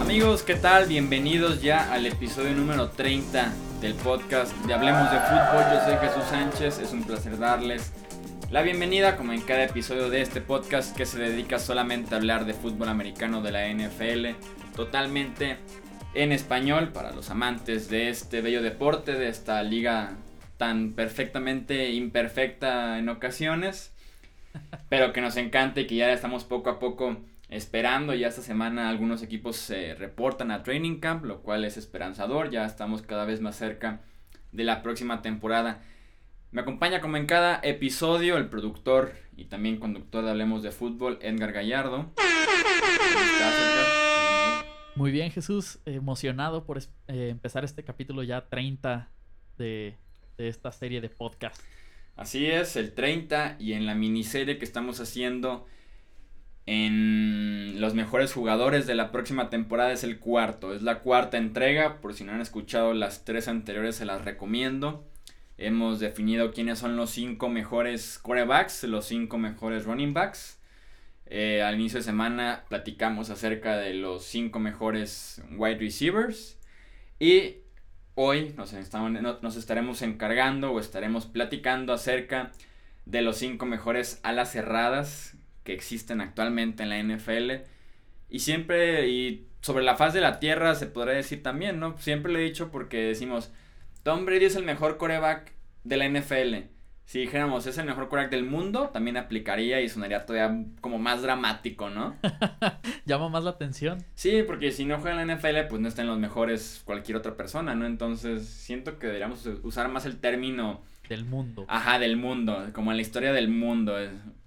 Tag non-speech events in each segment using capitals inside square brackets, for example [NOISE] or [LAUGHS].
Amigos, ¿qué tal? Bienvenidos ya al episodio número 30 del podcast de Hablemos de Fútbol. Yo soy Jesús Sánchez, es un placer darles la bienvenida como en cada episodio de este podcast que se dedica solamente a hablar de fútbol americano de la NFL, totalmente en español para los amantes de este bello deporte, de esta liga tan perfectamente imperfecta en ocasiones, pero que nos encanta y que ya estamos poco a poco esperando. Ya esta semana algunos equipos se reportan a Training Camp, lo cual es esperanzador. Ya estamos cada vez más cerca de la próxima temporada. Me acompaña como en cada episodio el productor y también conductor de Hablemos de Fútbol, Edgar Gallardo. Muy bien, Jesús. Emocionado por eh, empezar este capítulo ya 30 de, de esta serie de podcast. Así es, el 30 y en la miniserie que estamos haciendo en los mejores jugadores de la próxima temporada es el cuarto. Es la cuarta entrega, por si no han escuchado las tres anteriores se las recomiendo. Hemos definido quiénes son los cinco mejores quarterbacks, los cinco mejores running backs. Eh, al inicio de semana platicamos acerca de los cinco mejores wide receivers. Y hoy nos, estaremos encargando o estaremos platicando acerca de los cinco mejores alas cerradas que existen actualmente en la NFL. Y siempre, y sobre la faz de la tierra se podría decir también, ¿no? Siempre lo he dicho porque decimos, Tom Brady es el mejor coreback de la NFL. Si dijéramos es el mejor coreback del mundo, también aplicaría y sonaría todavía como más dramático, ¿no? [LAUGHS] Llama más la atención. Sí, porque si no juega en la NFL, pues no está en los mejores cualquier otra persona, ¿no? Entonces siento que deberíamos usar más el término... Del mundo. Ajá, del mundo, como en la historia del mundo,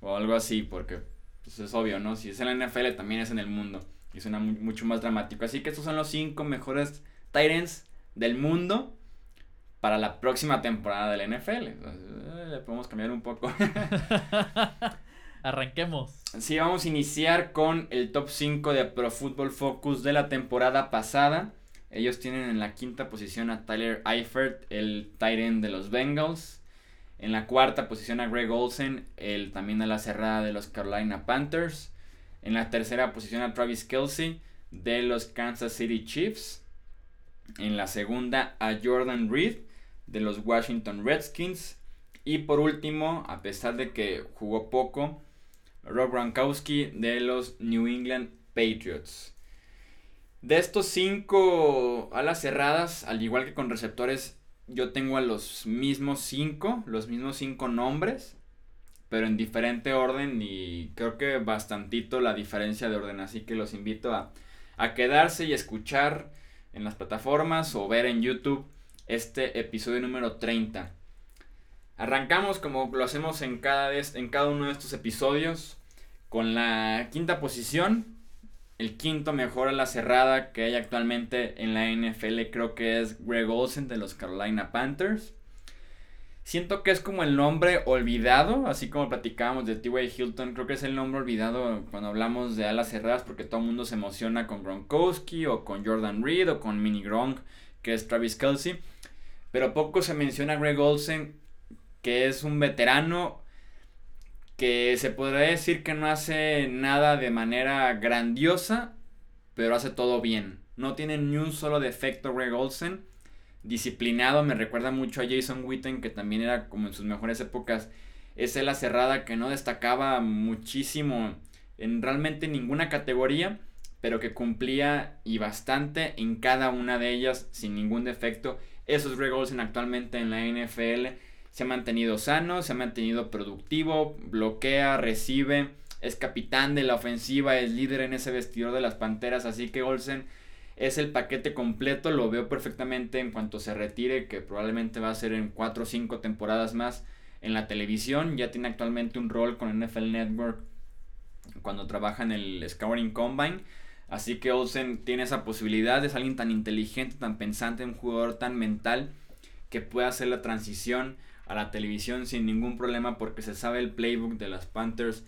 o algo así, porque pues, es obvio, ¿no? Si es en la NFL, también es en el mundo. Y suena mucho más dramático. Así que estos son los cinco mejores Titans del mundo para la próxima temporada del NFL. Eh, le podemos cambiar un poco. [LAUGHS] Arranquemos. Sí, vamos a iniciar con el top 5 de Pro Football Focus de la temporada pasada. Ellos tienen en la quinta posición a Tyler Eifert, el tight end de los Bengals. En la cuarta posición a Greg Olsen, el también de la cerrada de los Carolina Panthers. En la tercera posición a Travis Kelsey de los Kansas City Chiefs. En la segunda a Jordan Reed de los Washington Redskins. Y por último, a pesar de que jugó poco, Rob Gronkowski de los New England Patriots. De estos cinco alas cerradas, al igual que con receptores, yo tengo a los mismos cinco, los mismos cinco nombres, pero en diferente orden y creo que bastantito la diferencia de orden, así que los invito a, a quedarse y escuchar en las plataformas o ver en YouTube este episodio número 30. Arrancamos como lo hacemos en cada, en cada uno de estos episodios con la quinta posición. El quinto mejor a la cerrada que hay actualmente en la NFL creo que es Greg Olsen de los Carolina Panthers. Siento que es como el nombre olvidado, así como platicábamos de T.Y. Hilton, creo que es el nombre olvidado cuando hablamos de alas cerradas porque todo el mundo se emociona con Gronkowski o con Jordan Reed o con Mini Gronk, que es Travis Kelsey. Pero poco se menciona a Greg Olsen, que es un veterano que se podría decir que no hace nada de manera grandiosa, pero hace todo bien. No tiene ni un solo defecto Greg Olsen. Disciplinado, me recuerda mucho a Jason Witten, que también era como en sus mejores épocas. Es la cerrada que no destacaba muchísimo en realmente ninguna categoría, pero que cumplía y bastante en cada una de ellas sin ningún defecto. Esos Greg Olsen actualmente en la NFL se ha mantenido sano, se ha mantenido productivo, bloquea, recibe, es capitán de la ofensiva, es líder en ese vestidor de las Panteras, así que Olsen es el paquete completo, lo veo perfectamente en cuanto se retire, que probablemente va a ser en 4 o 5 temporadas más en la televisión, ya tiene actualmente un rol con NFL Network cuando trabaja en el Scouting Combine Así que Olsen tiene esa posibilidad, es alguien tan inteligente, tan pensante, un jugador tan mental que puede hacer la transición a la televisión sin ningún problema porque se sabe el playbook de las Panthers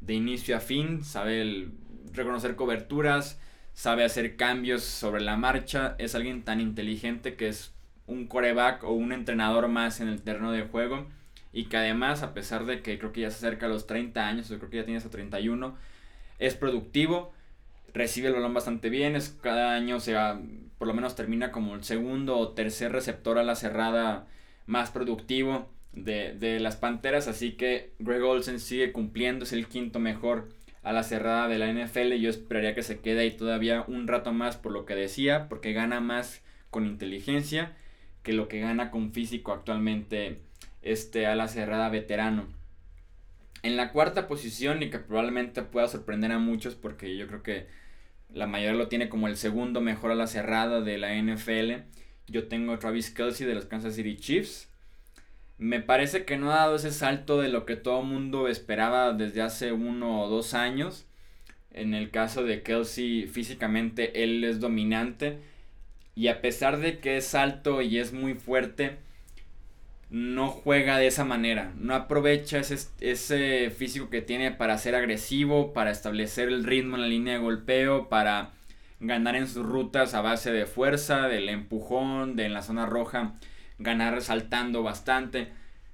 de inicio a fin, sabe reconocer coberturas, sabe hacer cambios sobre la marcha, es alguien tan inteligente que es un coreback o un entrenador más en el terreno de juego y que además, a pesar de que creo que ya se acerca a los 30 años, o creo que ya tiene hasta 31, es productivo, recibe el balón bastante bien, es, cada año se por lo menos termina como el segundo o tercer receptor a la cerrada más productivo de, de las Panteras, así que Greg Olsen sigue cumpliendo, es el quinto mejor a la cerrada de la NFL. Yo esperaría que se quede ahí todavía un rato más por lo que decía, porque gana más con inteligencia que lo que gana con físico actualmente este a la cerrada veterano. En la cuarta posición y que probablemente pueda sorprender a muchos porque yo creo que la mayoría lo tiene como el segundo mejor a la cerrada de la NFL. Yo tengo a Travis Kelsey de los Kansas City Chiefs. Me parece que no ha dado ese salto de lo que todo mundo esperaba desde hace uno o dos años. En el caso de Kelsey, físicamente él es dominante. Y a pesar de que es alto y es muy fuerte, no juega de esa manera. No aprovecha ese, ese físico que tiene para ser agresivo, para establecer el ritmo en la línea de golpeo, para ganar en sus rutas a base de fuerza, del empujón, de en la zona roja ganar resaltando bastante.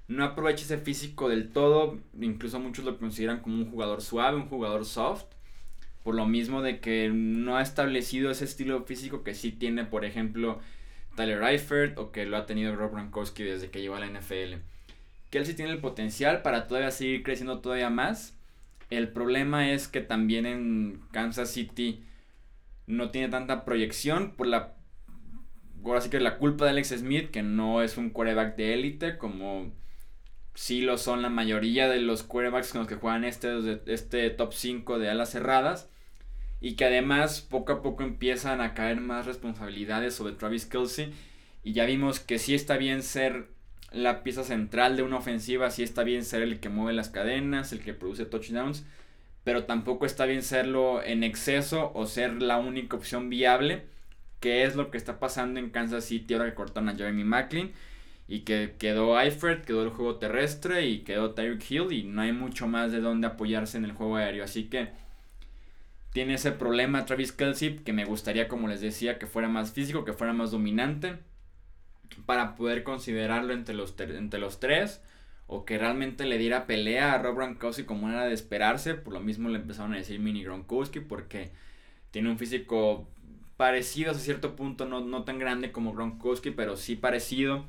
No aprovecha ese físico del todo, incluso muchos lo consideran como un jugador suave, un jugador soft. Por lo mismo de que no ha establecido ese estilo físico que sí tiene, por ejemplo, Tyler Eifert o que lo ha tenido Rob Gronkowski desde que llegó a la NFL. Sí tiene el potencial para todavía seguir creciendo todavía más. El problema es que también en Kansas City no tiene tanta proyección por la ahora sí que la culpa de Alex Smith, que no es un quarterback de élite, como sí lo son la mayoría de los quarterbacks con los que juegan este, este top 5 de alas cerradas. Y que además poco a poco empiezan a caer más responsabilidades sobre Travis Kelsey. Y ya vimos que sí está bien ser la pieza central de una ofensiva, sí está bien ser el que mueve las cadenas, el que produce touchdowns. Pero tampoco está bien serlo en exceso o ser la única opción viable qué es lo que está pasando en Kansas City ahora que cortaron a Jeremy Macklin. Y que quedó Eifert, quedó el juego terrestre y quedó Tyreek Hill. Y no hay mucho más de dónde apoyarse en el juego aéreo. Así que tiene ese problema Travis Kelsey. Que me gustaría, como les decía, que fuera más físico, que fuera más dominante. Para poder considerarlo entre los, entre los tres. O que realmente le diera pelea a Rob Gronkowski como era de esperarse. Por lo mismo le empezaron a decir Mini Gronkowski. Porque tiene un físico parecido a cierto punto, no, no tan grande como Gronkowski, pero sí parecido,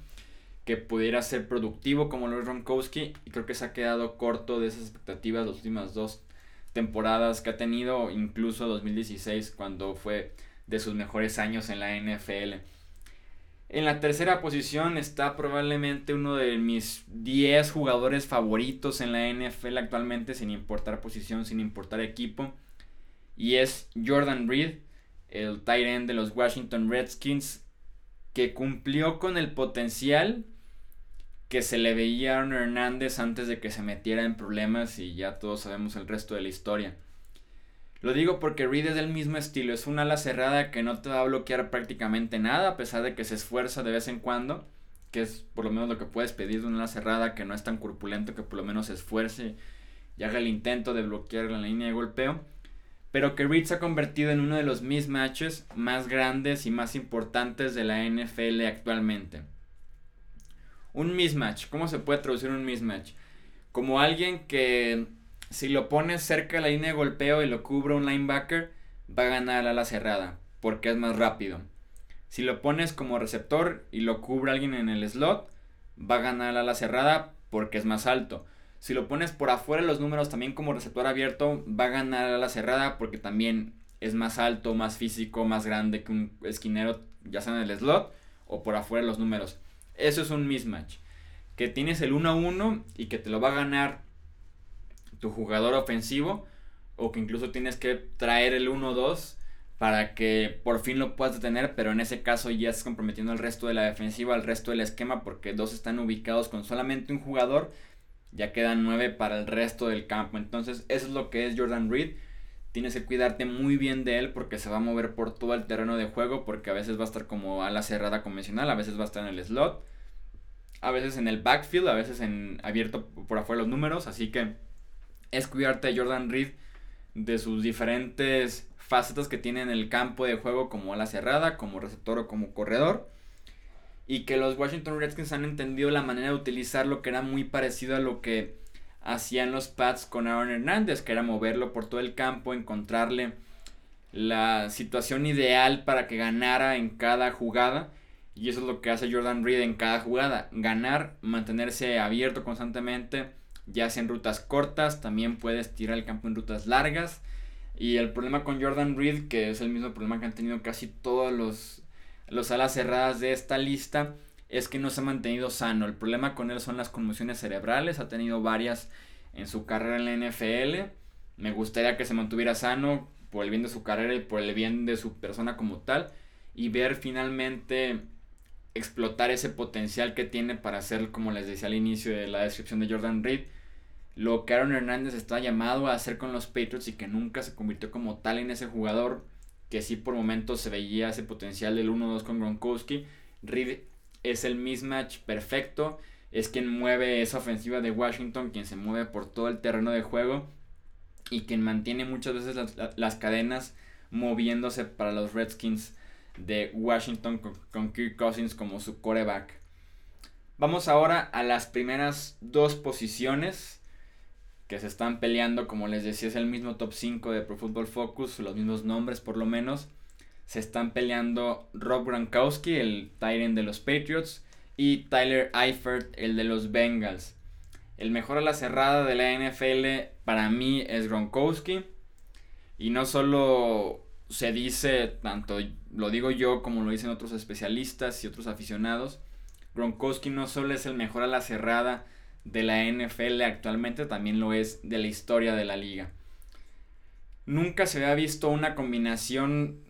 que pudiera ser productivo como lo es Gronkowski, y creo que se ha quedado corto de esas expectativas las últimas dos temporadas que ha tenido, incluso 2016, cuando fue de sus mejores años en la NFL. En la tercera posición está probablemente uno de mis 10 jugadores favoritos en la NFL actualmente, sin importar posición, sin importar equipo. Y es Jordan Reed, el tight end de los Washington Redskins, que cumplió con el potencial que se le veía a Hernández antes de que se metiera en problemas y ya todos sabemos el resto de la historia. Lo digo porque Reed es del mismo estilo, es una ala cerrada que no te va a bloquear prácticamente nada, a pesar de que se esfuerza de vez en cuando, que es por lo menos lo que puedes pedir de una ala cerrada que no es tan corpulento, que por lo menos se esfuerce y haga el intento de bloquear la línea de golpeo pero que Reed se ha convertido en uno de los mismatches más grandes y más importantes de la NFL actualmente. Un mismatch, ¿cómo se puede traducir un mismatch? Como alguien que si lo pones cerca de la línea de golpeo y lo cubre un linebacker, va a ganar a la cerrada, porque es más rápido. Si lo pones como receptor y lo cubre alguien en el slot, va a ganar a la cerrada porque es más alto. Si lo pones por afuera de los números también como receptor abierto, va a ganar a la cerrada porque también es más alto, más físico, más grande que un esquinero, ya sea en el slot o por afuera de los números. Eso es un mismatch. Que tienes el 1 a 1 y que te lo va a ganar tu jugador ofensivo o que incluso tienes que traer el 1 2 para que por fin lo puedas detener, pero en ese caso ya estás comprometiendo el resto de la defensiva, el resto del esquema, porque dos están ubicados con solamente un jugador ya quedan nueve para el resto del campo. Entonces, eso es lo que es Jordan Reed. Tienes que cuidarte muy bien de él porque se va a mover por todo el terreno de juego. Porque a veces va a estar como a la cerrada convencional, a veces va a estar en el slot, a veces en el backfield, a veces en abierto por afuera los números. Así que es cuidarte a Jordan Reed de sus diferentes facetas que tiene en el campo de juego, como a la cerrada, como receptor o como corredor. y que los Washington Redskins han entendido la manera de utilizarlo que era muy parecido a lo que hacían los Pats con Aaron Hernández, que era moverlo por todo el campo, encontrarle la situación ideal para que ganara en cada jugada. Y eso es lo que hace Jordan Reed en cada jugada. Ganar, mantenerse abierto constantemente, ya sea en rutas cortas, también puedes tirar el campo en rutas largas. Y el problema con Jordan Reed, que es el mismo problema que han tenido casi todos los, los alas cerradas de esta lista, es que no se ha mantenido sano. El problema con él son las conmociones cerebrales, ha tenido varias en su carrera en la NFL. Me gustaría que se mantuviera sano por el bien de su carrera y por el bien de su persona como tal. Y ver finalmente explotar ese potencial que tiene para hacer, como les decía al inicio de la descripción de Jordan Reed, lo que Aaron Hernández está llamado a hacer con los Patriots y que nunca se convirtió como tal en ese jugador, que sí por momentos se veía ese potencial del 1-2 con Gronkowski. Reed es el mismatch perfecto, es quien mueve esa ofensiva de Washington, quien se mueve por todo el terreno de juego y quien mantiene muchas veces las, cadenas moviéndose para los Redskins de Washington con, Kirk Cousins como su coreback. Vamos ahora a las primeras dos posiciones que se están peleando, como les decía, es el mismo top 5 de Pro Football Focus, los mismos nombres por lo menos. Se están peleando Rob Gronkowski, el Tyrant de los Patriots, y Tyler Eifert, el de los Bengals. El mejor a la cerrada de la NFL para mí es Gronkowski. Y no solo se dice, tanto lo digo yo como lo dicen otros especialistas y otros aficionados, Gronkowski no solo es el mejor a la cerrada de la NFL actualmente, también lo es de la historia de la liga. Nunca se había visto una combinación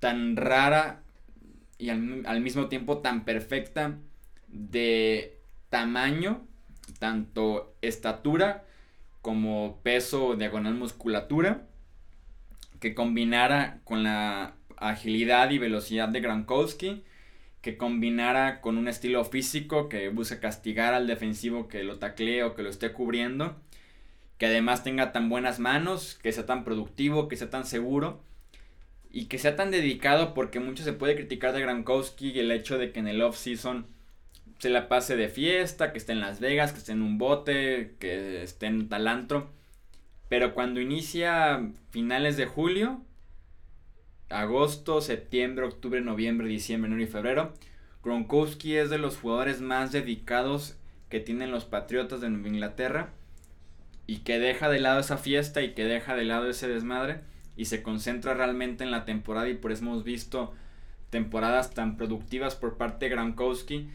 tan rara y al, al mismo tiempo tan perfecta de tamaño, tanto estatura como peso diagonal musculatura, que combinara con la agilidad y velocidad de Gronkowski, que combinara con un estilo físico que busque castigar al defensivo que lo taclee o que lo esté cubriendo, que además tenga tan buenas manos, que sea tan productivo, que sea tan seguro y que sea tan dedicado porque mucho se puede criticar de Gronkowski el hecho de que en el off-season se la pase de fiesta, que esté en Las Vegas, que esté en un bote, que esté en talantro. Pero cuando inicia finales de julio, agosto, septiembre, octubre, noviembre, diciembre, enero y febrero, Gronkowski es de los jugadores más dedicados que tienen los Patriotas de Nueva Inglaterra y que deja de lado esa fiesta y que deja de lado ese desmadre y se concentra realmente en la temporada y por eso hemos visto temporadas tan productivas por parte de Gronkowski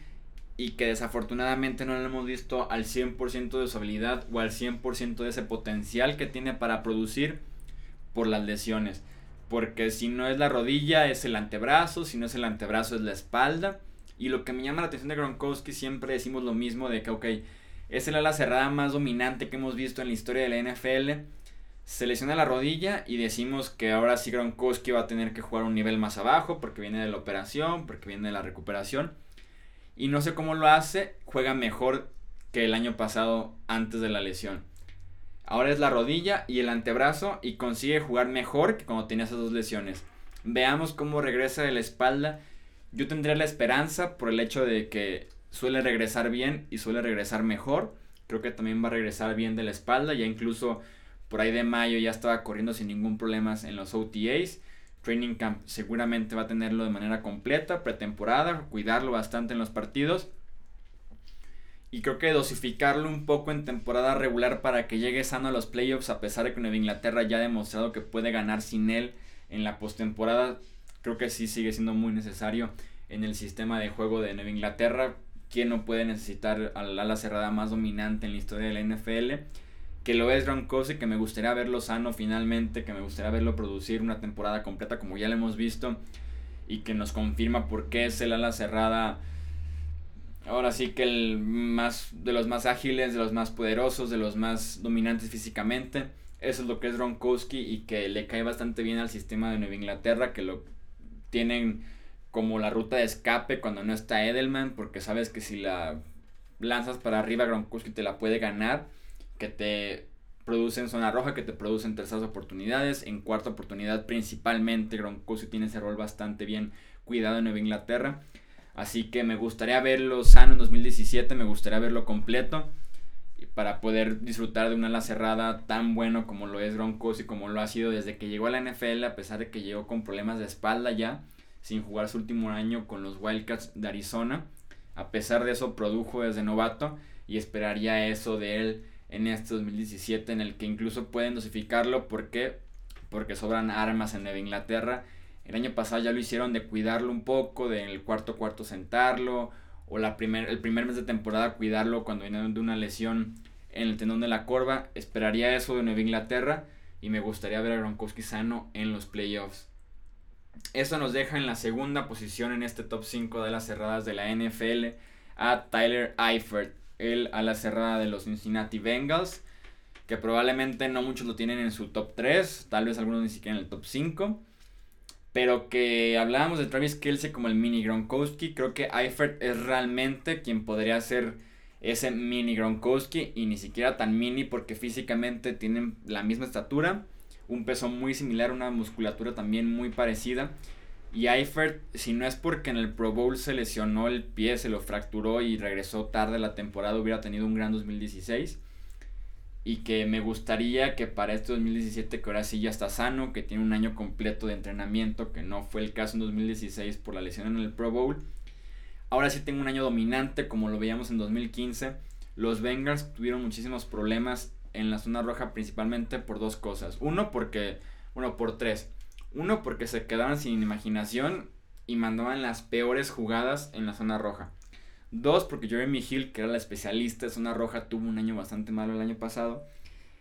y que desafortunadamente no lo hemos visto al 100% de su habilidad o al 100% de ese potencial que tiene para producir por las lesiones. Porque si no es la rodilla es el antebrazo, si no es el antebrazo es la espalda. Y lo que me llama la atención de Gronkowski siempre decimos lo mismo de que, ok, es el ala cerrada más dominante que hemos visto en la historia de la NFL. Se lesiona la rodilla y decimos que ahora sí Gronkowski va a tener que jugar un nivel más abajo porque viene de la operación, porque viene de la recuperación y no sé cómo lo hace, juega mejor que el año pasado antes de la lesión. Ahora es la rodilla y el antebrazo y consigue jugar mejor que cuando tenía esas dos lesiones. Veamos cómo regresa de la espalda. Yo tendría la esperanza por el hecho de que suele regresar bien y suele regresar mejor. Creo que también va a regresar bien de la espalda. Ya incluso por ahí de mayo ya estaba corriendo sin ningún problema en los OTAs. Training Camp seguramente va a tenerlo de manera completa, pretemporada, cuidarlo bastante en los partidos. Y creo que dosificarlo un poco en temporada regular para que llegue sano a los playoffs, a pesar de que Nueva Inglaterra ya ha demostrado que puede ganar sin él en la postemporada. Creo que sí sigue siendo muy necesario en el sistema de juego de Nueva Inglaterra. ¿Quién no puede necesitar al ala cerrada más dominante en la historia de la NFL? Que lo es Gronkowski, que me gustaría verlo sano finalmente, que me gustaría verlo producir una temporada completa como ya lo hemos visto y que nos confirma por qué es el ala cerrada. Ahora sí que el más de los más ágiles, de los más poderosos, de los más dominantes físicamente. Eso es lo que es Gronkowski y que le cae bastante bien al sistema de Nueva Inglaterra, que lo tienen como la ruta de escape cuando no está Edelman, porque sabes que si la lanzas para arriba Gronkowski te la puede ganar que te producen zona roja, que te producen terceras oportunidades. En cuarta oportunidad, principalmente, Gronkowski tiene ese rol bastante bien cuidado en Nueva Inglaterra. Así que me gustaría verlo sano en 2017, me gustaría verlo completo para poder disfrutar de una ala cerrada tan bueno como lo es Gronkowski, como lo ha sido desde que llegó a la NFL, a pesar de que llegó con problemas de espalda ya, sin jugar su último año con los Wildcats de Arizona. A pesar de eso, produjo desde novato y esperaría eso de él en este 2017, en el que incluso pueden dosificarlo porque porque sobran armas en Nueva Inglaterra. El año pasado ya lo hicieron de cuidarlo un poco, de en el cuarto cuarto sentarlo, o la primer, el primer mes de temporada cuidarlo cuando viene de una lesión en el tendón de la corva. Esperaría eso de Nueva Inglaterra y me gustaría ver a Gronkowski sano en los playoffs. Eso nos deja en la segunda posición en este top 5 de las cerradas de la NFL a Tyler Eifert, él a la cerrada de los Cincinnati Bengals, que probablemente no muchos lo tienen en su top 3, tal vez algunos ni siquiera en el top 5. Pero que hablábamos de Travis Kelsey como el mini Gronkowski. Creo que Eifert es realmente quien podría ser ese mini Gronkowski. Y ni siquiera tan mini porque físicamente tienen la misma estatura. Un peso muy similar, una musculatura también muy parecida. Y Eifert, si no es porque en el Pro Bowl se lesionó el pie, se lo fracturó y regresó tarde la temporada, hubiera tenido un gran 2016 y que me gustaría que para este 2017 que ahora sí ya está sano, que tiene un año completo de entrenamiento, que no fue el caso en 2016 por la lesión en el Pro Bowl. Ahora sí tengo un año dominante como lo veíamos en 2015. Los Bengals tuvieron muchísimos problemas en la zona roja principalmente por dos cosas. Uno porque, bueno, por tres. Uno porque se quedaban sin imaginación y mandaban las peores jugadas en la zona roja. Dos, porque Jeremy Hill, que era la especialista de zona roja, tuvo un año bastante malo el año pasado.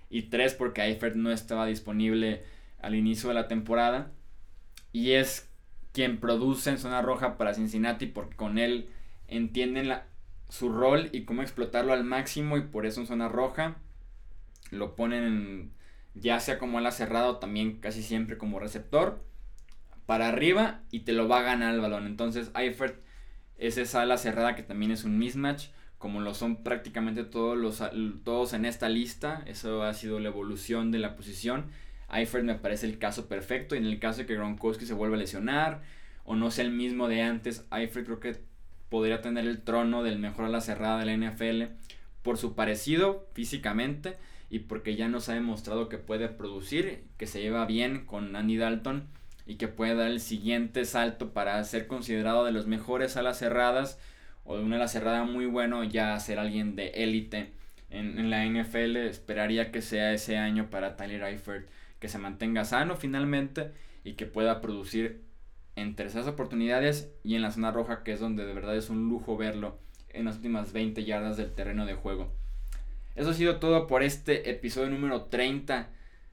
Y tres, porque Eifert no estaba disponible al inicio de la temporada. Y es quien produce en zona roja para Cincinnati, porque con él entienden la, su rol y cómo explotarlo al máximo. Y por eso en zona roja lo ponen ya sea como ala cerrada o también casi siempre como receptor. Para arriba y te lo va a ganar el balón. Entonces Eifert es esa ala cerrada que también es un mismatch, como lo son prácticamente todos, los, todos en esta lista. Eso ha sido la evolución de la posición. Eifert me parece el caso perfecto. Y en el caso de que Gronkowski se vuelva a lesionar o no sea el mismo de antes, Eifert creo que podría tener el trono del mejor ala cerrada de la NFL por su parecido físicamente y porque ya nos ha demostrado que puede producir, que se lleva bien con Andy Dalton y que puede dar el siguiente salto para ser considerado de los mejores alas cerradas o de una ala cerrada muy bueno ya ser alguien de élite en, en, la NFL. Esperaría que sea ese año para Tyler Eifert, que se mantenga sano finalmente y que pueda producir en terceras oportunidades y en la zona roja, que es donde de verdad es un lujo verlo en las últimas 20 yardas del terreno de juego. Eso ha sido todo por este episodio número 30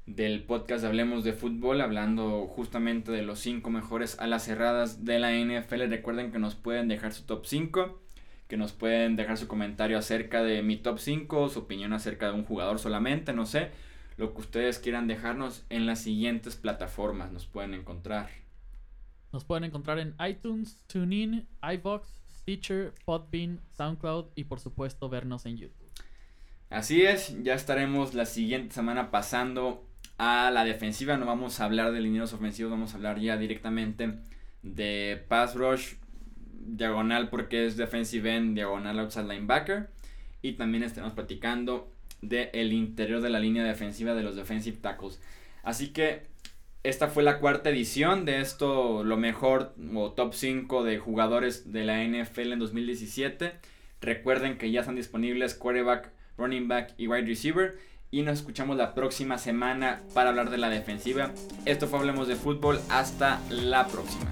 del podcast Hablemos de Fútbol, hablando justamente de los 5 mejores alas cerradas de la NFL. Recuerden que nos pueden dejar su top 5, que nos pueden dejar su comentario acerca de mi top 5, su opinión acerca de un jugador solamente, no sé, lo que ustedes quieran dejarnos en las siguientes plataformas nos pueden encontrar. Nos pueden encontrar en iTunes, TuneIn, iBox, Stitcher, Podbean, SoundCloud y por supuesto vernos en YouTube. Así es, ya estaremos la siguiente semana pasando a la defensiva. No vamos a hablar de lineros ofensivos, vamos a hablar ya directamente de pass rush, diagonal porque es defensive end, diagonal outside linebacker. Y también estaremos platicando del el interior de la línea defensiva de los defensive tackles. Así que esta fue la cuarta edición de esto, lo mejor o top 5 de jugadores de la NFL en 2017. Recuerden que ya están disponibles quarterback, running back y wide receiver y nos escuchamos la próxima semana para hablar de la defensiva. Esto fue Hablemos de Fútbol. Hasta la próxima.